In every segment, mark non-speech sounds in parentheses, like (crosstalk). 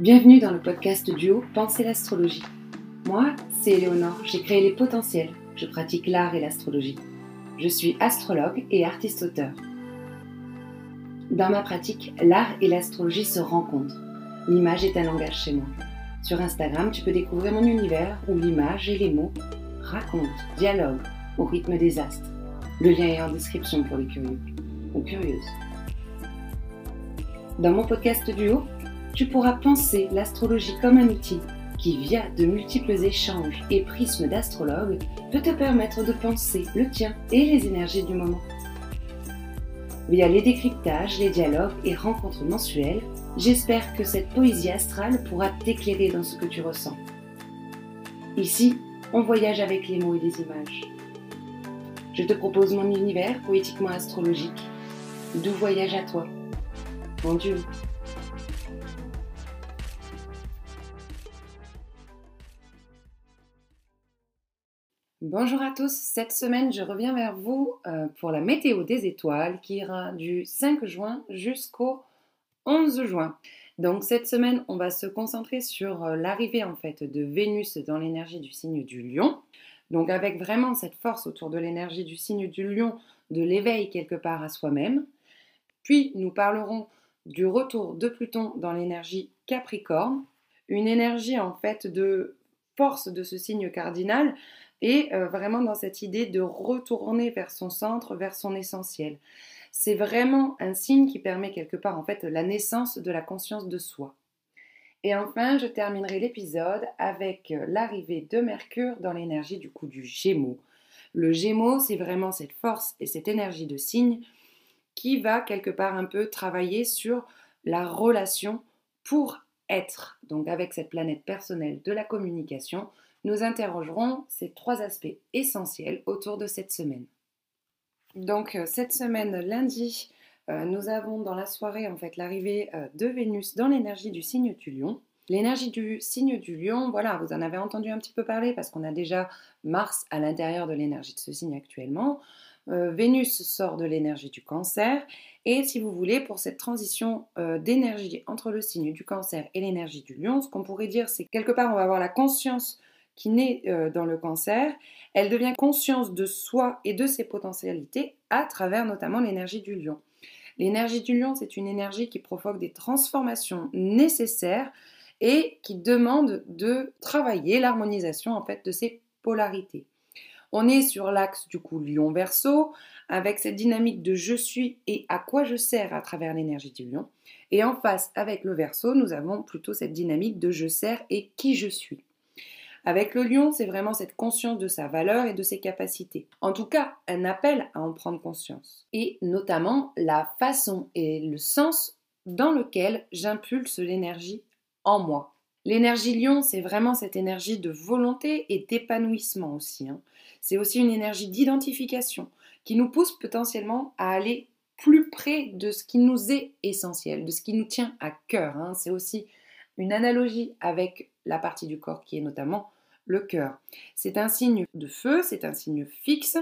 Bienvenue dans le podcast duo Penser l'astrologie. Moi, c'est Éléonore, j'ai créé les potentiels, je pratique l'art et l'astrologie. Je suis astrologue et artiste-auteur. Dans ma pratique, l'art et l'astrologie se rencontrent. L'image est un langage chez moi. Sur Instagram, tu peux découvrir mon univers où l'image et les mots racontent, dialoguent au rythme des astres. Le lien est en description pour les curieux ou curieuses. Dans mon podcast duo, tu pourras penser l'astrologie comme un outil qui, via de multiples échanges et prismes d'astrologues, peut te permettre de penser le tien et les énergies du moment. Via les décryptages, les dialogues et rencontres mensuelles, j'espère que cette poésie astrale pourra t'éclairer dans ce que tu ressens. Ici, on voyage avec les mots et les images. Je te propose mon univers poétiquement astrologique. D'où voyage à toi. Bon Dieu. Bonjour à tous, cette semaine je reviens vers vous euh, pour la météo des étoiles qui ira du 5 juin jusqu'au 11 juin. Donc cette semaine on va se concentrer sur euh, l'arrivée en fait de Vénus dans l'énergie du signe du lion. Donc avec vraiment cette force autour de l'énergie du signe du lion, de l'éveil quelque part à soi-même. Puis nous parlerons du retour de Pluton dans l'énergie Capricorne, une énergie en fait de force de ce signe cardinal et euh, vraiment dans cette idée de retourner vers son centre, vers son essentiel. C'est vraiment un signe qui permet quelque part en fait la naissance de la conscience de soi. Et enfin, je terminerai l'épisode avec euh, l'arrivée de Mercure dans l'énergie du coup du Gémeaux. Le Gémeaux, c'est vraiment cette force et cette énergie de signe qui va quelque part un peu travailler sur la relation pour être. Donc avec cette planète personnelle de la communication, nous interrogerons ces trois aspects essentiels autour de cette semaine. Donc euh, cette semaine, lundi, euh, nous avons dans la soirée en fait l'arrivée euh, de Vénus dans l'énergie du signe du lion. L'énergie du signe du lion, voilà, vous en avez entendu un petit peu parler parce qu'on a déjà Mars à l'intérieur de l'énergie de ce signe actuellement. Vénus sort de l'énergie du cancer. Et si vous voulez, pour cette transition d'énergie entre le signe du cancer et l'énergie du lion, ce qu'on pourrait dire, c'est quelque part, on va avoir la conscience qui naît euh, dans le cancer, elle devient conscience de soi et de ses potentialités à travers notamment l'énergie du lion. L'énergie du lion, c'est une énergie qui provoque des transformations nécessaires et qui demande de travailler l'harmonisation en fait de ces polarités. On est sur l'axe du coup lion-verso avec cette dynamique de je suis et à quoi je sers à travers l'énergie du lion. Et en face avec le verso, nous avons plutôt cette dynamique de je sers et qui je suis. Avec le lion, c'est vraiment cette conscience de sa valeur et de ses capacités. En tout cas, un appel à en prendre conscience. Et notamment la façon et le sens dans lequel j'impulse l'énergie en moi. L'énergie lion, c'est vraiment cette énergie de volonté et d'épanouissement aussi. Hein. C'est aussi une énergie d'identification qui nous pousse potentiellement à aller plus près de ce qui nous est essentiel, de ce qui nous tient à cœur. Hein. C'est aussi une analogie avec la partie du corps qui est notamment le cœur. C'est un signe de feu, c'est un signe fixe,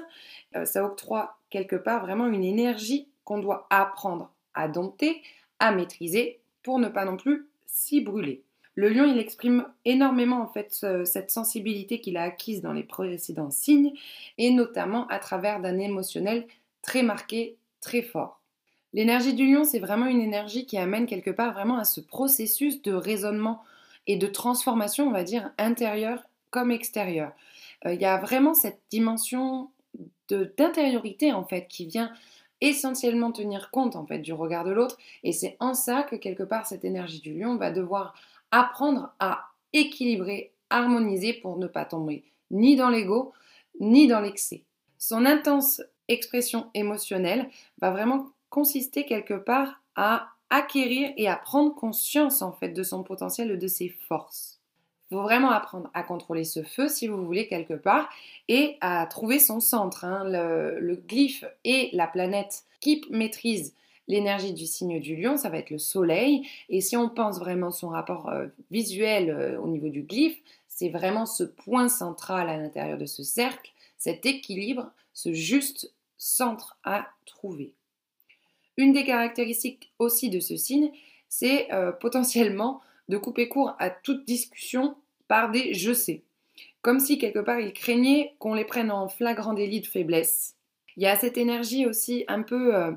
euh, ça octroie quelque part vraiment une énergie qu'on doit apprendre à dompter, à maîtriser pour ne pas non plus s'y brûler. Le lion, il exprime énormément en fait cette sensibilité qu'il a acquise dans les précédents signes et notamment à travers d'un émotionnel très marqué, très fort. L'énergie du lion, c'est vraiment une énergie qui amène quelque part vraiment à ce processus de raisonnement et de transformation, on va dire, intérieure comme extérieur. Euh, il y a vraiment cette dimension d'intériorité en fait qui vient essentiellement tenir compte en fait du regard de l'autre et c'est en ça que quelque part cette énergie du lion va devoir apprendre à équilibrer, harmoniser pour ne pas tomber ni dans l'ego ni dans l'excès. Son intense expression émotionnelle va vraiment consister quelque part à acquérir et à prendre conscience en fait de son potentiel et de ses forces. Vraiment apprendre à contrôler ce feu, si vous voulez, quelque part, et à trouver son centre. Hein. Le, glyphe et la planète qui maîtrise l'énergie du signe du lion, ça va être le soleil. Et si on pense vraiment son rapport euh, visuel euh, au niveau du glyphe, c'est vraiment ce point central à l'intérieur de ce cercle, cet équilibre, ce juste centre à trouver. Une des caractéristiques aussi de ce signe, c'est euh, potentiellement de couper court à toute discussion par des je sais. Comme si quelque part il craignait qu'on les prenne en flagrant délit de faiblesse. Il y a cette énergie aussi un peu euh,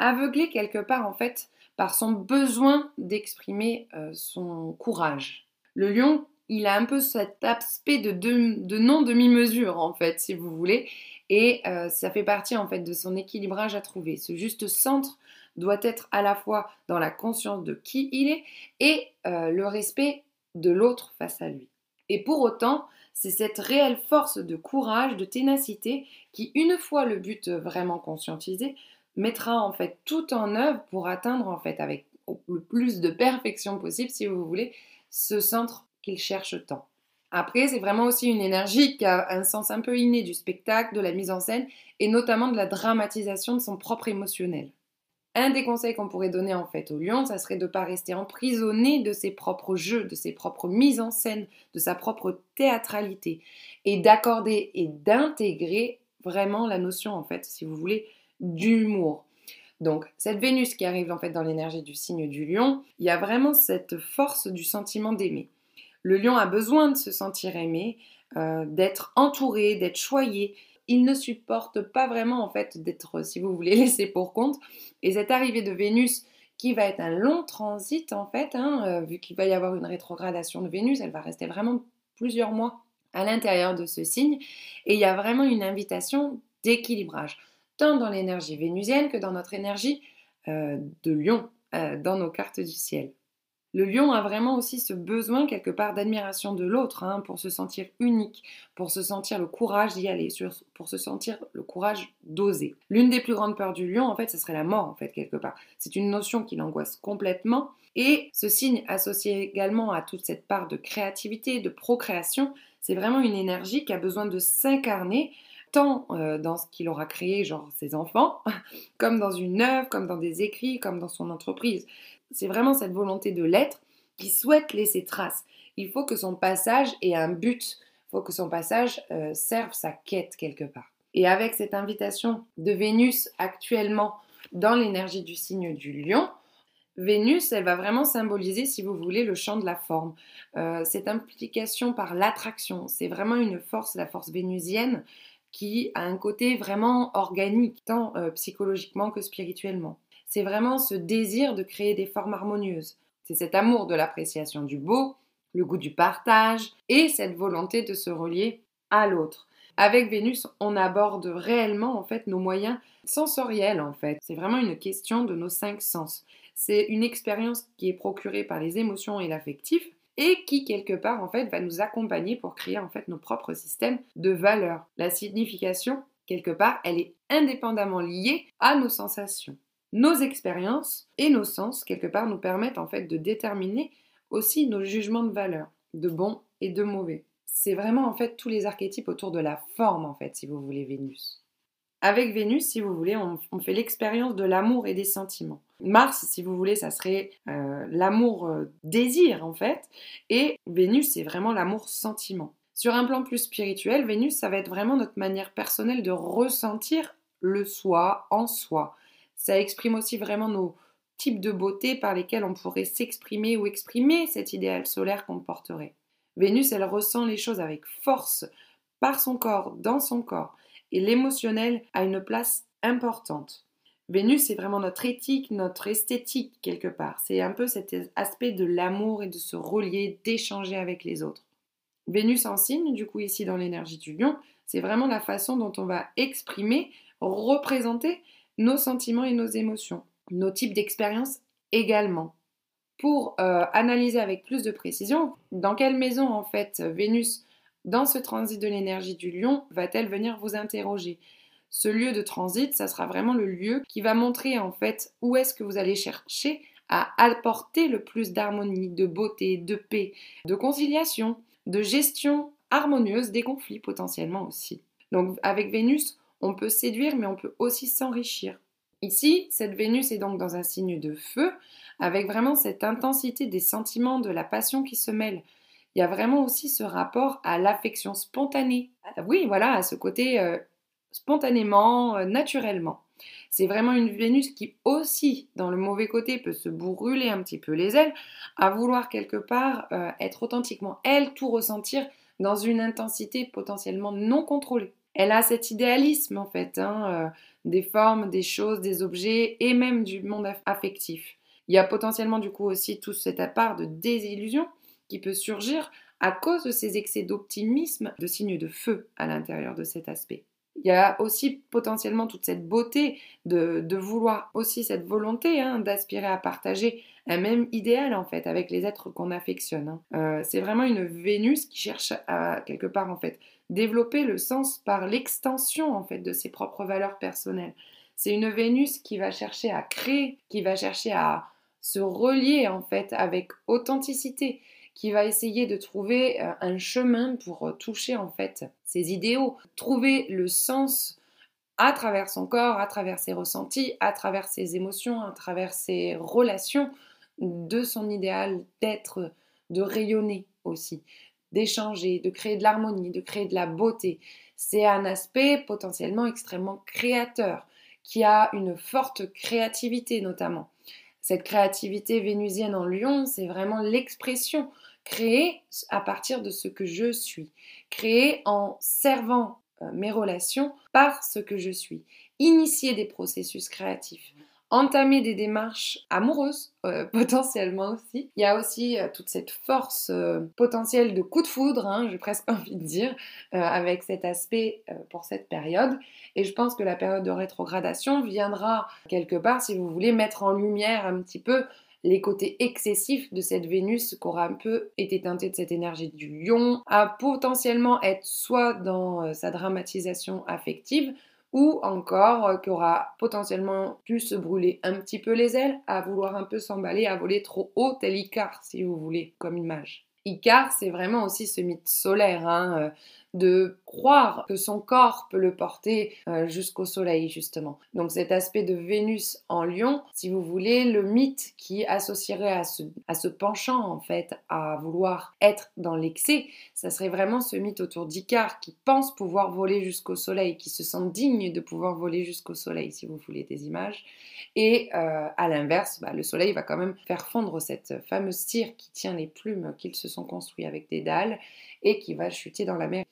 aveuglée quelque part en fait par son besoin d'exprimer euh, son courage. Le lion, il a un peu cet aspect de, de non-demi-mesure en fait, si vous voulez, et euh, ça fait partie en fait de son équilibrage à trouver. Ce juste centre doit être à la fois dans la conscience de qui il est et le respect de l'autre face à lui. Et pour autant, c'est cette réelle force de courage, de ténacité qui, une fois le but vraiment conscientisé, mettra en fait tout en œuvre pour atteindre en fait avec le plus de perfection possible, si vous voulez, ce centre qu'il cherche tant. Après, c'est vraiment aussi une énergie qui a un sens un peu inné du spectacle, de la mise en scène et notamment de la dramatisation de son propre émotionnel. Un des conseils qu'on pourrait donner en fait au lion, ça serait de ne pas rester emprisonné de ses propres jeux, de ses propres mises en scène, de sa propre théâtralité et d'accorder et d'intégrer vraiment la notion en fait, si vous voulez, d'humour. Donc, cette Vénus qui arrive en fait dans l'énergie du signe du lion, il y a vraiment cette force du sentiment d'aimer. Le lion a besoin de se sentir aimé, euh, d'être entouré, d'être choyé. Il ne supporte pas vraiment en fait d'être, si vous voulez, (laughs) laissé pour compte. Et cette arrivée de Vénus qui va être un long transit en fait, hein, euh, vu qu'il va y avoir une rétrogradation de Vénus, elle va rester vraiment plusieurs mois à l'intérieur de ce signe. Et il y a vraiment une invitation d'équilibrage tant dans l'énergie vénusienne que dans notre énergie euh, de lion, euh, dans nos cartes du ciel. Le lion a vraiment aussi ce besoin quelque part d'admiration de l'autre, hein, pour se sentir unique, pour se sentir le courage d'y aller, pour se sentir le courage d'oser. L'une des plus grandes peurs du lion, en fait, ce serait la mort, en fait, quelque part. C'est une notion qui l'angoisse complètement. Et ce signe associé également à toute cette part de créativité, de procréation, c'est vraiment une énergie qui a besoin de s'incarner tant euh, dans ce qu'il aura créé, genre ses enfants, (laughs) comme dans une œuvre, comme dans des écrits, comme dans son entreprise. C'est vraiment cette volonté de l'être qui souhaite laisser trace. Il faut que son passage ait un but, il faut que son passage euh, serve sa quête quelque part. Et avec cette invitation de Vénus actuellement dans l'énergie du signe du lion, Vénus, elle va vraiment symboliser, si vous voulez, le champ de la forme. Euh, cette implication par l'attraction, c'est vraiment une force, la force vénusienne, qui a un côté vraiment organique, tant euh, psychologiquement que spirituellement. C'est vraiment ce désir de créer des formes harmonieuses. C'est cet amour de l'appréciation du beau, le goût du partage et cette volonté de se relier à l'autre. Avec Vénus, on aborde réellement en fait nos moyens sensoriels en fait. C'est vraiment une question de nos cinq sens. C'est une expérience qui est procurée par les émotions et l'affectif et qui quelque part en fait va nous accompagner pour créer en fait nos propres systèmes de valeurs. La signification quelque part, elle est indépendamment liée à nos sensations. Nos expériences et nos sens quelque part nous permettent en fait de déterminer aussi nos jugements de valeur, de bon et de mauvais. C'est vraiment en fait tous les archétypes autour de la forme en fait si vous voulez Vénus. Avec Vénus, si vous voulez, on, fait l'expérience de l'amour et des sentiments. Mars, si vous voulez, ça serait euh, l'amour-désir euh, en fait. Et Vénus, c'est vraiment l'amour-sentiment. Sur un plan plus spirituel, Vénus, ça va être vraiment notre manière personnelle de ressentir le soi en soi. Ça exprime aussi vraiment nos types de beauté par lesquels on pourrait s'exprimer ou exprimer cet idéal solaire qu'on porterait. Vénus, elle ressent les choses avec force par son corps, dans son corps et l'émotionnel a une place importante. Vénus, c'est vraiment notre éthique, notre esthétique quelque part. C'est un peu cet aspect de l'amour et de se relier, d'échanger avec les autres. Vénus en signe, du coup ici dans l'énergie du lion, c'est vraiment la façon dont on va exprimer, représenter nos sentiments et nos émotions, nos types d'expériences également. Pour euh, analyser avec plus de précision, dans quelle maison en fait Vénus dans ce transit de l'énergie du lion, va-t-elle venir vous interroger? Ce lieu de transit, ça sera vraiment le lieu qui va montrer en fait où est-ce que vous allez chercher à apporter le plus d'harmonie, de beauté, de paix, de conciliation, de gestion harmonieuse des conflits potentiellement aussi. Donc avec Vénus, on peut séduire mais on peut aussi s'enrichir. Ici, cette Vénus est donc dans un signe de feu, avec vraiment cette intensité des sentiments, de la passion qui se mêlent il y a vraiment aussi ce rapport à l'affection spontanée. Oui, voilà, à ce côté euh, spontanément, euh, naturellement. c'est vraiment une Vénus qui aussi, dans le mauvais côté, peut se brûler un petit peu les ailes, à vouloir quelque part euh, être authentiquement elle, tout ressentir dans une intensité potentiellement non contrôlée. Elle a cet idéalisme en fait, hein, euh, des formes, des choses, des objets et même du monde affectif. Il y a potentiellement du coup aussi tout cet part de désillusion qui peut surgir à cause de ces excès d'optimisme, de signes de feu à l'intérieur de cet aspect. Il y a aussi potentiellement toute cette beauté de, vouloir aussi cette volonté hein, d'aspirer à partager un même idéal en fait avec les êtres qu'on affectionne. Hein. Euh, c'est vraiment une Vénus qui cherche à quelque part en fait développer le sens par l'extension en fait de ses propres valeurs personnelles. C'est une Vénus qui va chercher à créer, qui va chercher à se relier en fait avec authenticité, qui va essayer de trouver euh, un chemin pour euh, toucher en fait ses idéaux, trouver le sens à travers son corps, à travers ses ressentis, à travers ses émotions, à travers ses relations de son idéal d'être, de rayonner aussi, d'échanger, de créer de l'harmonie, de créer de la beauté. C'est un aspect potentiellement extrêmement créateur, qui a une forte créativité notamment. Cette créativité vénusienne en lion, c'est vraiment l'expression créer à partir de ce que je suis, créer en servant euh, mes relations par ce que je suis, initier des processus créatifs, entamer des démarches amoureuses euh, (laughs) potentiellement aussi. Il y a aussi euh, toute cette force potentielle de coup de foudre, hein, j'ai presque (laughs) envie de dire, avec cet aspect pour cette période. Et je pense que la période de rétrogradation viendra quelque part, si vous voulez, mettre en lumière un petit peu les côtés excessifs de cette Vénus qui aura un peu été teintée de cette énergie du lion, à potentiellement être soit dans euh, sa dramatisation affective, ou encore euh, qui aura potentiellement pu se brûler un petit peu les ailes, à vouloir un peu s'emballer, à voler trop haut, tel Icar, si vous voulez, comme image. Icar, c'est vraiment aussi ce mythe solaire, hein, euh, de croire que son corps peut le porter euh, jusqu'au soleil justement. Donc cet aspect de Vénus en lion, si vous voulez, le mythe qui associerait à ce, à ce penchant en fait à vouloir être dans l'excès, ça serait vraiment ce mythe autour d'Icare qui pense pouvoir voler jusqu'au soleil, qui se sent digne de pouvoir voler jusqu'au soleil si vous voulez des images. Et euh, à l'inverse, bah, le soleil va quand même faire fondre cette fameuse tire qui tient les plumes qu'ils se sont construits avec des dalles et qui va chuter dans la mer.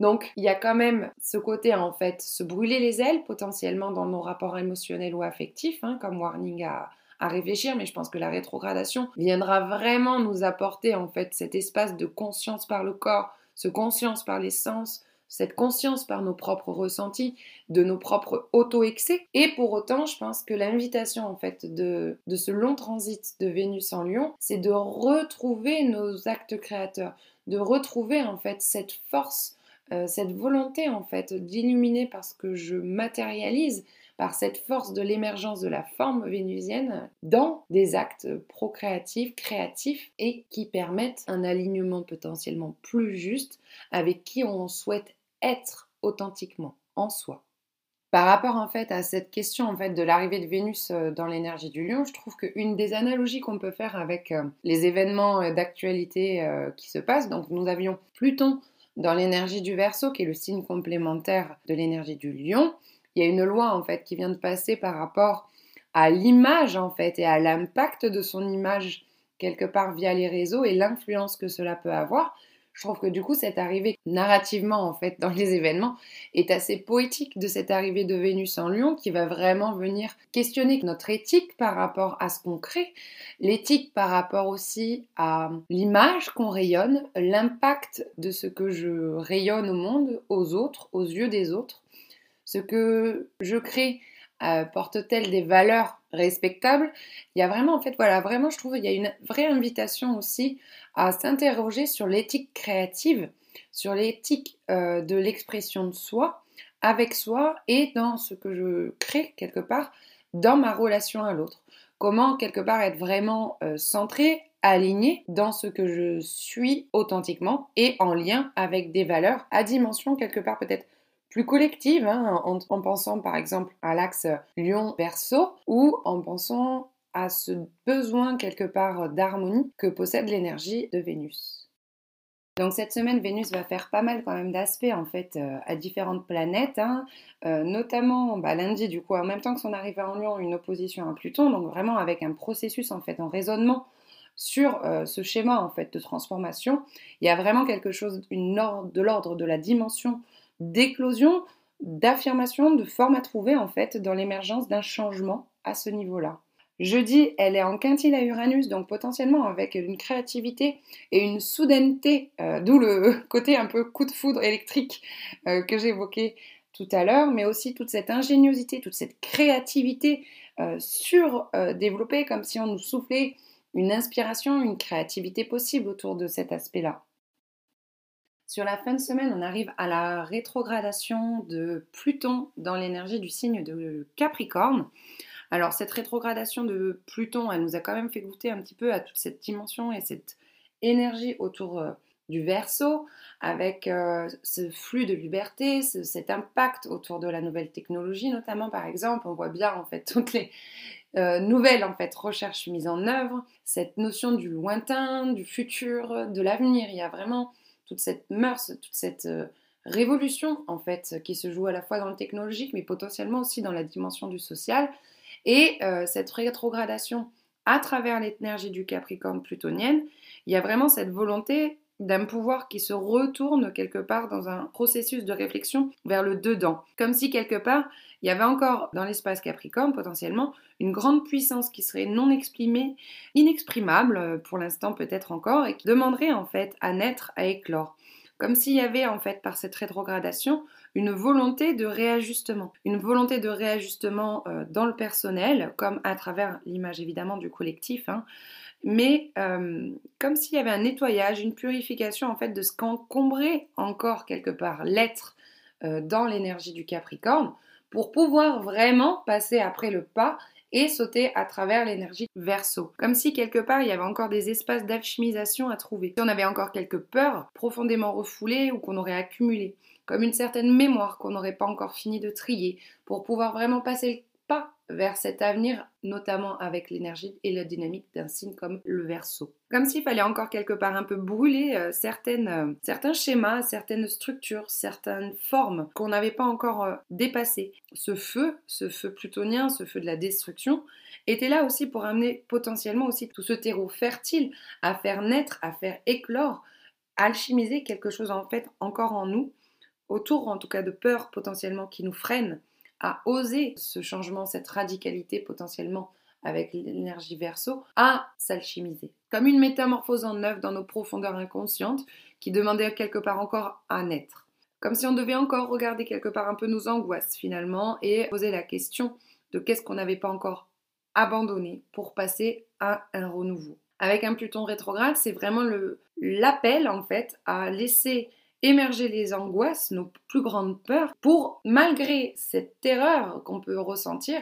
Donc, il y a quand même ce côté, en fait, se brûler les ailes potentiellement dans nos rapports émotionnels ou affectifs, hein, comme warning à, à réfléchir, mais je pense que la rétrogradation viendra vraiment nous apporter, en fait, cet espace de conscience par le corps, ce conscience par les sens, cette conscience par nos propres ressentis, de nos propres auto-excès. Et pour autant, je pense que l'invitation en fait de, de ce long transit de Vénus en Lion, c'est de retrouver nos actes créateurs, de retrouver en fait cette force euh, cette volonté en fait d'illuminer parce que je matérialise par cette force de l'émergence de la forme vénusienne dans des actes procréatifs, créatifs et qui permettent un alignement potentiellement plus juste avec qui on souhaite être authentiquement en soi. Par rapport en fait à cette question en fait de l'arrivée de Vénus euh, dans l'énergie du lion, je trouve qu'une des analogies qu'on peut faire avec euh, les événements d'actualité qui se passent, donc nous avions Pluton dans l'énergie du Verseau, qui est le signe complémentaire de l'énergie du Lion, il y a une loi en fait qui vient de passer par rapport à l'image en fait et à l'impact de son image quelque part via les réseaux et l'influence que cela peut avoir. Je trouve que du coup, cette arrivée narrativement, en fait, dans les événements, est assez poétique de cette arrivée de Vénus en Lion qui va vraiment venir questionner notre éthique par rapport à ce qu'on crée, l'éthique par rapport aussi à l'image qu'on rayonne, l'impact de ce que je rayonne au monde, aux autres, aux yeux des autres, ce que je crée euh, porte-t-elle des valeurs respectables? Il y a vraiment, en fait, voilà, vraiment, je trouve, il y a une vraie invitation aussi à s'interroger sur l'éthique créative, sur l'éthique euh, de l'expression de soi, avec soi et dans ce que je crée quelque part dans ma relation à l'autre. Comment quelque part être vraiment euh, centré, aligné dans ce que je suis authentiquement et en lien avec des valeurs à dimension quelque part peut-être plus collective, hein, en, en, pensant par exemple à l'axe Lion-Verso ou en pensant à ce besoin quelque part d'harmonie que possède l'énergie de Vénus. Donc cette semaine, Vénus va faire pas mal quand même d'aspects en fait euh, à différentes planètes, hein. euh, notamment bah, lundi du coup, en même temps que son arrivée en Lion, une opposition à Pluton, donc vraiment avec un processus en fait en raisonnement sur euh, ce schéma en fait de transformation. Il y a vraiment quelque chose de l'ordre de la dimension d'éclosion, d'affirmation, de forme à trouver en fait dans l'émergence d'un changement à ce niveau-là. Jeudi, elle est en quintile à Uranus, donc potentiellement avec une créativité et une soudaineté, euh, d'où le (laughs) côté un peu coup de foudre électrique euh, que j'évoquais tout à l'heure, mais aussi toute cette ingéniosité, toute cette créativité euh, surdéveloppée, comme si on nous soufflait une inspiration, une créativité possible autour de cet aspect-là. Sur la fin de semaine, on arrive à la rétrogradation de Pluton dans l'énergie du signe de Capricorne. Alors cette rétrogradation de Pluton, elle nous a quand même fait goûter un petit peu à toute cette dimension et cette énergie autour euh, du verso, avec euh, ce flux de liberté, cet impact autour de la nouvelle technologie, notamment par exemple, on voit bien en fait (laughs) toutes les euh, nouvelles en fait recherches mises en œuvre, cette notion du lointain, du futur, de l'avenir. Il y a vraiment toute cette mœurs, toute cette révolution en fait qui se joue à la fois dans le technologique, mais potentiellement aussi dans la dimension du social. Et euh, cette rétrogradation à travers l'énergie du Capricorne plutonienne, il y a vraiment cette volonté d'un pouvoir qui se retourne quelque part dans un processus de réflexion vers le dedans. Comme si quelque part, il y avait encore dans l'espace Capricorne potentiellement une grande puissance qui serait non exprimée, inexprimable euh, pour l'instant peut-être encore, et qui demanderait en fait à naître, à éclore. Comme s'il y avait en fait par cette rétrogradation une volonté de réajustement. Une volonté de réajustement euh, dans le personnel, comme à travers l'image évidemment du collectif, hein. Mais euh, comme s'il y avait un nettoyage, une purification en fait de ce qu'encombrait encore quelque part l'être euh, dans l'énergie du Capricorne pour pouvoir vraiment passer après le pas et sauter à travers l'énergie verso. Comme si quelque part il y avait encore des espaces d'alchimisation à trouver. Si on avait encore quelques peurs profondément refoulées ou qu'on aurait accumulées comme une certaine mémoire qu'on n'aurait pas encore fini de trier, pour pouvoir vraiment passer le pas vers cet avenir, notamment avec l'énergie et la dynamique d'un signe comme le verso. Comme s'il fallait encore quelque part un peu brûler euh, certaines, euh, certains schémas, certaines structures, certaines formes qu'on n'avait pas encore euh, dépassées. Ce feu, ce feu plutonien, ce feu de la destruction, était là aussi pour amener potentiellement aussi tout ce terreau fertile à faire naître, à faire éclore, alchimiser quelque chose en fait encore en nous autour en tout cas de peurs potentiellement qui nous freinent à oser ce changement, cette radicalité potentiellement avec l'énergie verso, à s'alchimiser. Comme une métamorphose en œuvre dans nos profondeurs inconscientes qui demandait quelque part encore à naître. Comme si on devait encore regarder quelque part un peu nos angoisses finalement et poser la question de qu'est-ce qu'on n'avait pas encore abandonné pour passer à un renouveau. Avec un Pluton rétrograde, c'est vraiment l'appel en fait à laisser émerger les angoisses, nos plus grandes peurs, pour, malgré cette terreur qu'on peut ressentir,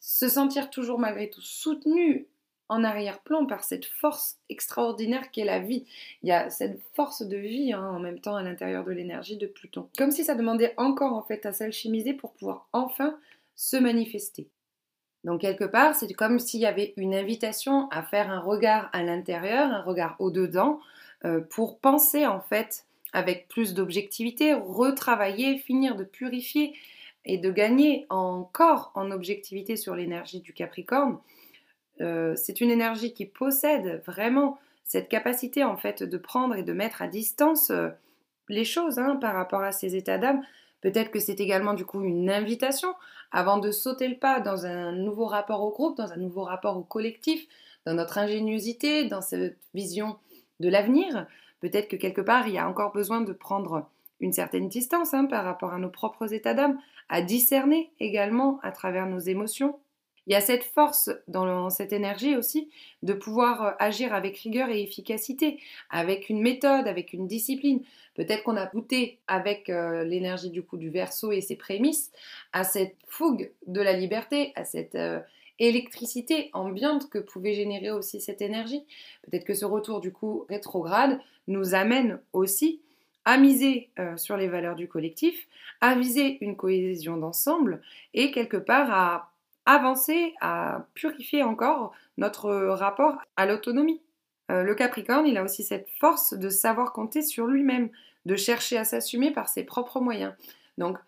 se sentir toujours malgré tout soutenu en arrière-plan par cette force extraordinaire qu'est la vie. Il y a cette force de vie hein, en même temps à l'intérieur de l'énergie de Pluton. Comme si ça demandait encore en fait à s'alchimiser pour pouvoir enfin se manifester. Donc quelque part, c'est comme s'il y avait une invitation à faire un regard à l'intérieur, un regard au-dedans, euh, pour penser en fait avec plus d'objectivité, retravailler, finir de purifier et de gagner encore en objectivité sur l'énergie du Capricorne. Euh, c'est une énergie qui possède vraiment cette capacité en fait de prendre et de mettre à distance euh, les choses hein, par rapport à ces états d'âme. Peut-être que c'est également du coup une invitation avant de sauter le pas dans un nouveau rapport au groupe, dans un nouveau rapport au collectif, dans notre ingéniosité, dans cette vision de l'avenir. Peut-être que quelque part, il y a encore besoin de prendre une certaine distance hein, par rapport à nos propres états d'âme, à discerner également à travers nos émotions. Il y a cette force dans cette énergie aussi de pouvoir euh, agir avec rigueur et efficacité, avec une méthode, avec une discipline. Peut-être qu'on a goûté avec euh, l'énergie du coup du verso et ses prémices à cette fougue de la liberté, à cette euh, électricité ambiante que pouvait générer aussi cette énergie. Peut-être que ce retour du coup rétrograde nous amène aussi à miser euh, sur les valeurs du collectif, à viser une cohésion d'ensemble et quelque part à avancer, à purifier encore notre rapport à l'autonomie, euh, le Capricorne, il a aussi cette force de savoir compter sur lui-même, de chercher à s'assumer par ses propres moyens. Donc,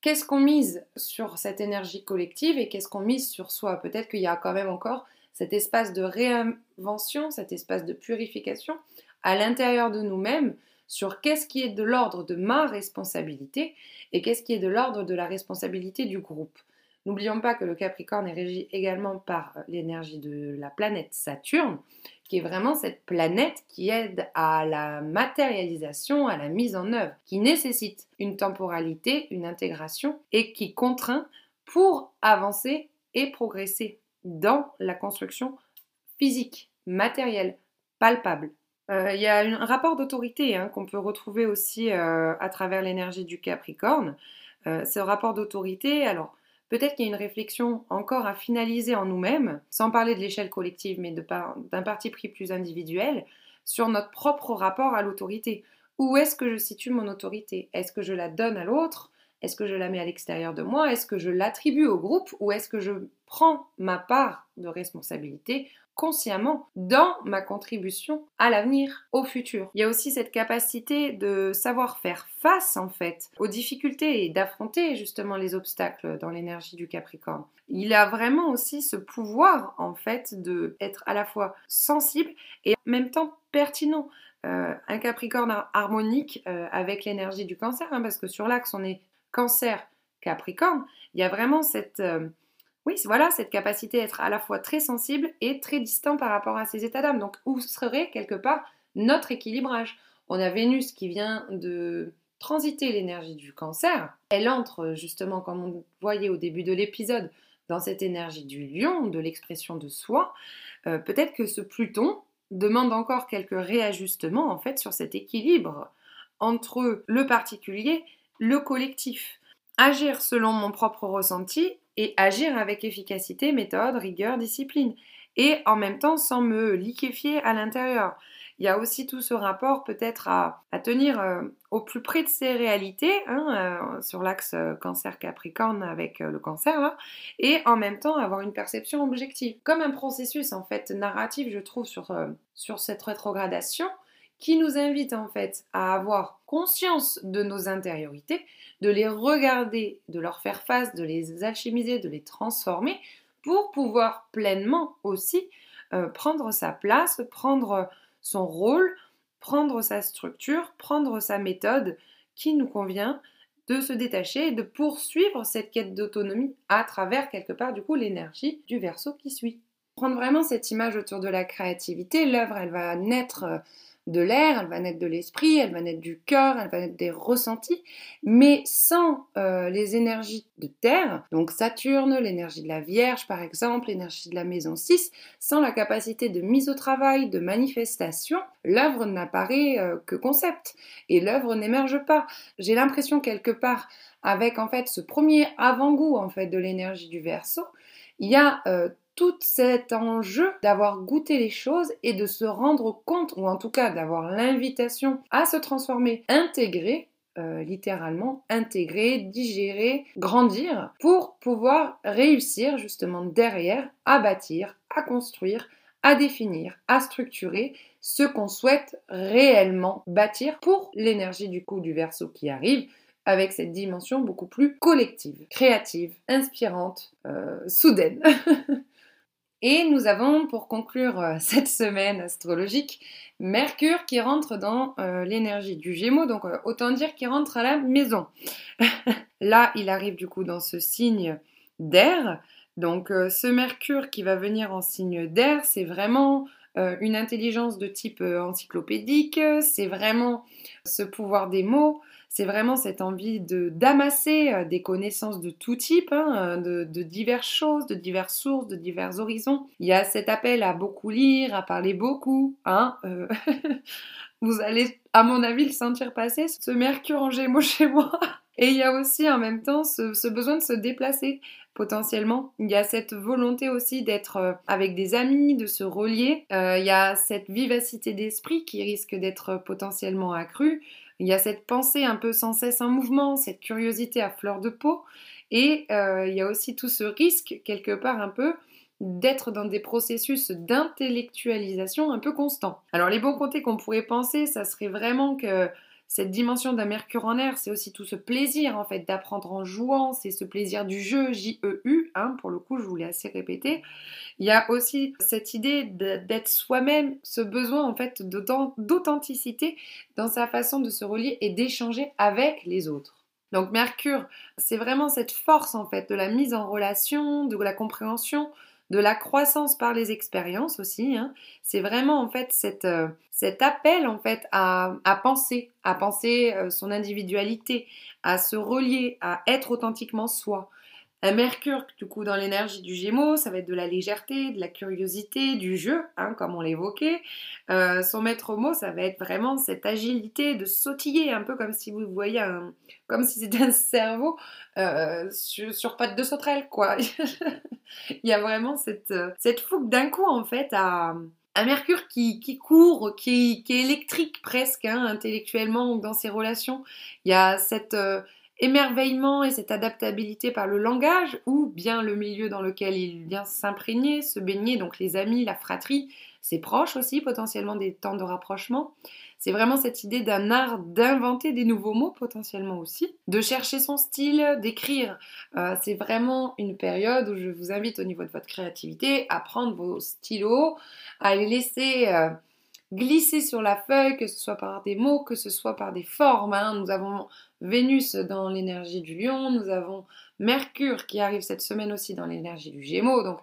qu'est-ce qu'on mise sur cette énergie collective et qu'est-ce qu'on mise sur soi? Peut-être qu'il y a quand même encore cet espace de réinvention, cet espace de purification à l'intérieur de nous-mêmes sur qu'est-ce qui est de l'ordre de ma responsabilité et qu'est-ce qui est de l'ordre de la responsabilité du groupe. N'oublions pas que le Capricorne est régi également par l'énergie de la planète Saturne, qui est vraiment cette planète qui aide à la matérialisation, à la mise en œuvre, qui nécessite une temporalité, une intégration et qui contraint pour avancer et progresser dans la construction physique, matérielle, palpable. Euh, il y a un rapport d'autorité hein, qu'on peut retrouver aussi euh, à travers l'énergie du Capricorne. Euh, ce rapport d'autorité, alors peut-être qu'il y a une réflexion encore à finaliser en nous-mêmes, sans parler de l'échelle collective, mais d'un parti pris plus individuel, sur notre propre rapport à l'autorité. Où est-ce que je situe mon autorité? Est-ce que je la donne à l'autre? Est-ce que je la mets à l'extérieur de moi? Est-ce que je l'attribue au groupe? Ou est-ce que je prends ma part de responsabilité consciemment dans ma contribution à l'avenir, au futur. Il y a aussi cette capacité de savoir faire face en fait aux difficultés et d'affronter justement les obstacles dans l'énergie du Capricorne. Il a vraiment aussi ce pouvoir en fait de être à la fois sensible et en même temps pertinent. Euh, un Capricorne harmonique euh, avec l'énergie du Cancer, hein, parce que sur l'axe on est Cancer Capricorne, il y a vraiment cette euh, oui, voilà, cette capacité à être à la fois très sensible et très distant par rapport à ces états d'âme. Donc, où serait quelque part notre équilibrage? On a Vénus qui vient de transiter l'énergie du cancer. Elle entre justement, comme on voyait au début de l'épisode, dans cette énergie du lion, de l'expression de soi. Euh, peut-être que ce Pluton demande encore quelques réajustements en fait sur cet équilibre entre le particulier, le collectif. Agir selon mon propre ressenti et agir avec efficacité, méthode, rigueur, discipline. Et en même temps sans me liquéfier à l'intérieur. Il y a aussi tout ce rapport peut-être à, tenir euh, au plus près de ses réalités, hein, euh, sur l'axe euh, cancer-capricorne avec le cancer, et en même temps avoir une perception objective. Comme un processus en fait narratif, je trouve, sur cette rétrogradation, qui nous invite en fait à avoir conscience de nos intériorités, de les regarder, de leur faire face, de les alchimiser, de les transformer pour pouvoir pleinement aussi euh, prendre sa place, prendre son rôle, prendre sa structure, prendre sa méthode qui nous convient, de se détacher et de poursuivre cette quête d'autonomie à travers quelque part du coup l'énergie du verso qui suit. Prendre vraiment cette image autour de la créativité, l'œuvre elle va naître euh, de l'air, elle va naître de l'esprit, elle va naître du cœur, elle va naître des ressentis, mais sans euh, les énergies de terre, donc Saturne, l'énergie de la Vierge par exemple, l'énergie de la maison 6, sans la capacité de mise au travail, de manifestation, l'œuvre n'apparaît euh, que concept et l'œuvre n'émerge pas. J'ai l'impression quelque part avec en fait ce premier avant-goût en fait de l'énergie du Verseau, il y a euh, tout cet enjeu d'avoir goûté les choses et de se rendre compte, ou en tout cas d'avoir l'invitation à se transformer, intégrer, euh, littéralement, intégrer, digérer, grandir, pour pouvoir réussir justement derrière à bâtir, à construire, à définir, à structurer ce qu'on souhaite réellement bâtir pour l'énergie du coup du verso qui arrive, avec cette dimension beaucoup plus collective, créative, inspirante, euh, soudaine. (laughs) Et nous avons, pour conclure euh, (laughs) cette semaine astrologique, Mercure qui rentre dans euh, l'énergie du Gémeaux, donc euh, autant dire qu'il rentre à la maison. (laughs) Là, il arrive du coup dans ce signe d'air. Donc ce Mercure qui va venir en signe d'air, c'est vraiment une intelligence de type encyclopédique, c'est vraiment ce pouvoir des mots, c'est vraiment cette envie de d'amasser euh, des connaissances de tout type, hein, de, diverses choses, de diverses sources, de divers horizons. Il y a cet appel à beaucoup lire, à parler beaucoup. Hein, euh, (laughs) vous allez, à mon avis, le sentir passer, ce mercure en gémeaux (laughs) chez moi. Et il y a aussi en même temps ce, besoin de se déplacer potentiellement. Il y a cette volonté aussi d'être euh, avec des amis, de se relier. il y a cette vivacité d'esprit qui risque d'être potentiellement accrue. Il y a cette pensée un peu sans cesse en mouvement, cette curiosité à fleur de peau. Et euh, il y a aussi tout ce risque, quelque part un peu, d'être dans des processus d'intellectualisation un peu constants. Alors les bons côtés qu'on pourrait penser, ça serait vraiment que cette dimension d'un Mercure en air, c'est aussi tout ce plaisir en fait d'apprendre en jouant, c'est ce plaisir du jeu, J-E-U, hein, pour le coup je voulais assez répéter. Il y a aussi cette idée d'être soi-même, ce besoin en fait d'authenticité dans sa façon de se relier et d'échanger avec les autres. Donc Mercure, c'est vraiment cette force en fait de la mise en relation, de la compréhension, de la croissance par les expériences aussi. Hein. C'est vraiment en fait euh, cet appel en fait à, penser, à penser euh, son individualité, à se relier, à être authentiquement soi. Un Mercure, du coup, dans l'énergie du Gémeaux, ça va être de la légèreté, de la curiosité, du jeu, hein, comme on l'évoquait. Euh, son maître mot, ça va être vraiment cette agilité de sautiller, un peu comme si vous voyez, un, comme si c'était un cerveau euh, sur, sur pattes de sauterelle, quoi. (laughs) Il y a vraiment cette, euh, cette fougue d'un coup, en fait, à, un Mercure qui, qui court, qui, qui, est électrique presque, hein, intellectuellement dans ses relations. Il y a cette émerveillement et cette adaptabilité par le langage ou bien le milieu dans lequel il vient s'imprégner, se baigner, donc les amis, la fratrie, ses proches aussi, potentiellement des temps de rapprochement. C'est vraiment cette idée d'un art d'inventer des nouveaux mots potentiellement aussi, de chercher son style, d'écrire. Euh, c'est vraiment une période où je vous invite au niveau de votre créativité à prendre vos stylos, à les laisser... Euh, glisser sur la feuille, que ce soit par des mots, que ce soit par des formes. Hein. Nous avons Vénus dans l'énergie du lion, nous avons Mercure qui arrive cette semaine aussi dans l'énergie du gémeaux. Donc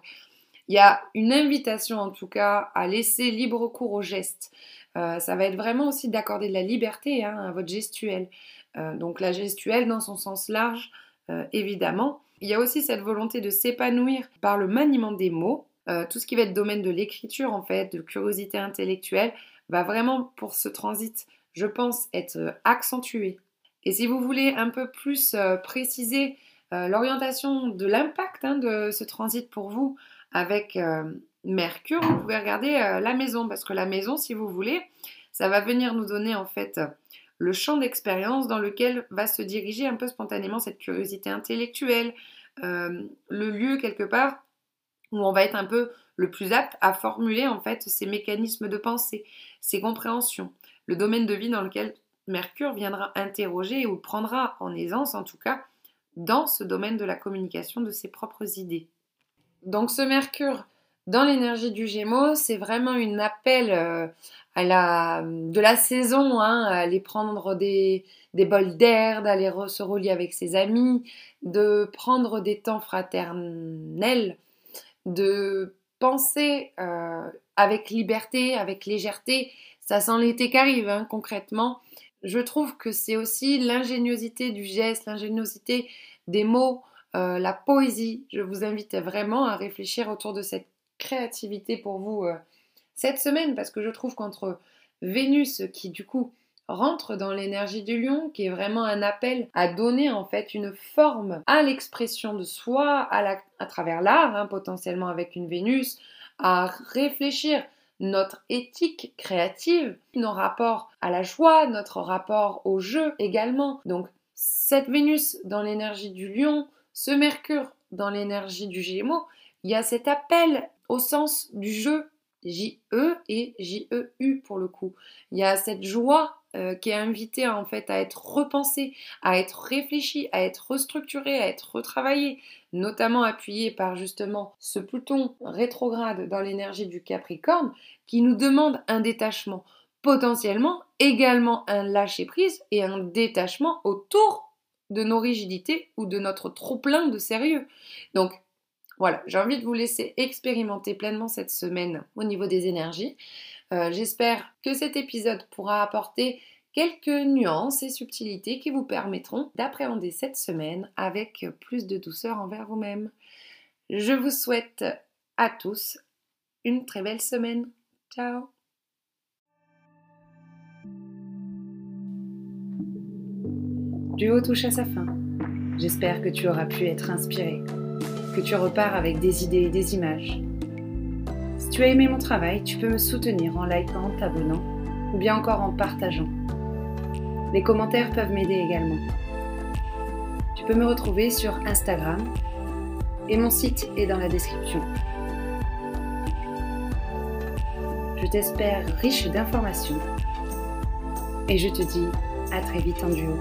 il y a une invitation en tout cas à laisser libre cours au geste. Euh, ça va être vraiment aussi d'accorder de la liberté hein, à votre gestuelle. Euh, donc la gestuelle dans son sens large, euh, évidemment. Il y a aussi cette volonté de s'épanouir par le maniement des mots. Tout ce qui va être domaine de l'écriture en fait, de curiosité intellectuelle, va vraiment pour ce transit, je pense, être accentué. Et si vous voulez un peu plus euh, préciser euh, l'orientation de l'impact hein, de ce transit pour vous avec euh, Mercure, vous pouvez regarder la maison, parce que la maison, si vous voulez, ça va venir nous donner en fait le champ d'expérience dans lequel va se diriger un peu spontanément cette curiosité intellectuelle, le lieu quelque part où on va être un peu le plus apte à formuler en fait ces mécanismes de pensée, ces compréhensions, le domaine de vie dans lequel Mercure viendra interroger ou prendra en aisance en tout cas dans ce domaine de la communication de ses propres idées. Donc ce Mercure dans l'énergie du Gémeaux, c'est vraiment une appel euh, à la, de la saison, hein, à aller prendre des, des bols d'air, d'aller se relier avec ses amis, de prendre des temps fraternels, de penser euh, avec liberté, avec légèreté. Ça sent l'été qui arrive, hein, concrètement je trouve que c'est aussi l'ingéniosité du geste, l'ingéniosité des mots, euh, la poésie. Je vous invite vraiment à réfléchir autour de cette créativité pour vous euh, cette semaine, parce que je trouve qu'entre Vénus, qui du coup rentre dans l'énergie du lion, qui est vraiment un appel à donner en fait une forme à l'expression de soi, à, travers l'art, hein, potentiellement avec une Vénus, à réfléchir notre éthique créative, nos rapports à la joie, notre rapport au jeu également. Donc cette Vénus dans l'énergie du lion, ce Mercure dans l'énergie du Gémeaux, il y a cet appel au sens du jeu, J-E et J-E-U pour le coup. Il y a cette joie euh, qui est invité en fait à être repensé, à être réfléchi, à être restructuré, à être retravaillé, notamment appuyé par justement ce Pluton rétrograde dans l'énergie du Capricorne qui nous demande un détachement, potentiellement également un lâcher-prise et un détachement autour de nos rigidités ou de notre trop-plein de sérieux. Donc voilà, j'ai envie de vous laisser expérimenter pleinement cette semaine au niveau des énergies. Euh, j'espère que cet épisode pourra apporter quelques nuances et subtilités qui vous permettront d'appréhender cette semaine avec plus de douceur envers vous-même. Je vous souhaite à tous une très belle semaine. Ciao Duo touche à sa fin. J'espère que tu auras pu être inspiré, que tu repars avec des idées et des images tu as aimé mon travail, tu peux me soutenir en likant, t'abonnant ou bien encore en partageant. Les commentaires peuvent m'aider également. Tu peux me retrouver sur Instagram et mon site est dans la description. Je t'espère riche d'informations et je te dis à très vite en duo.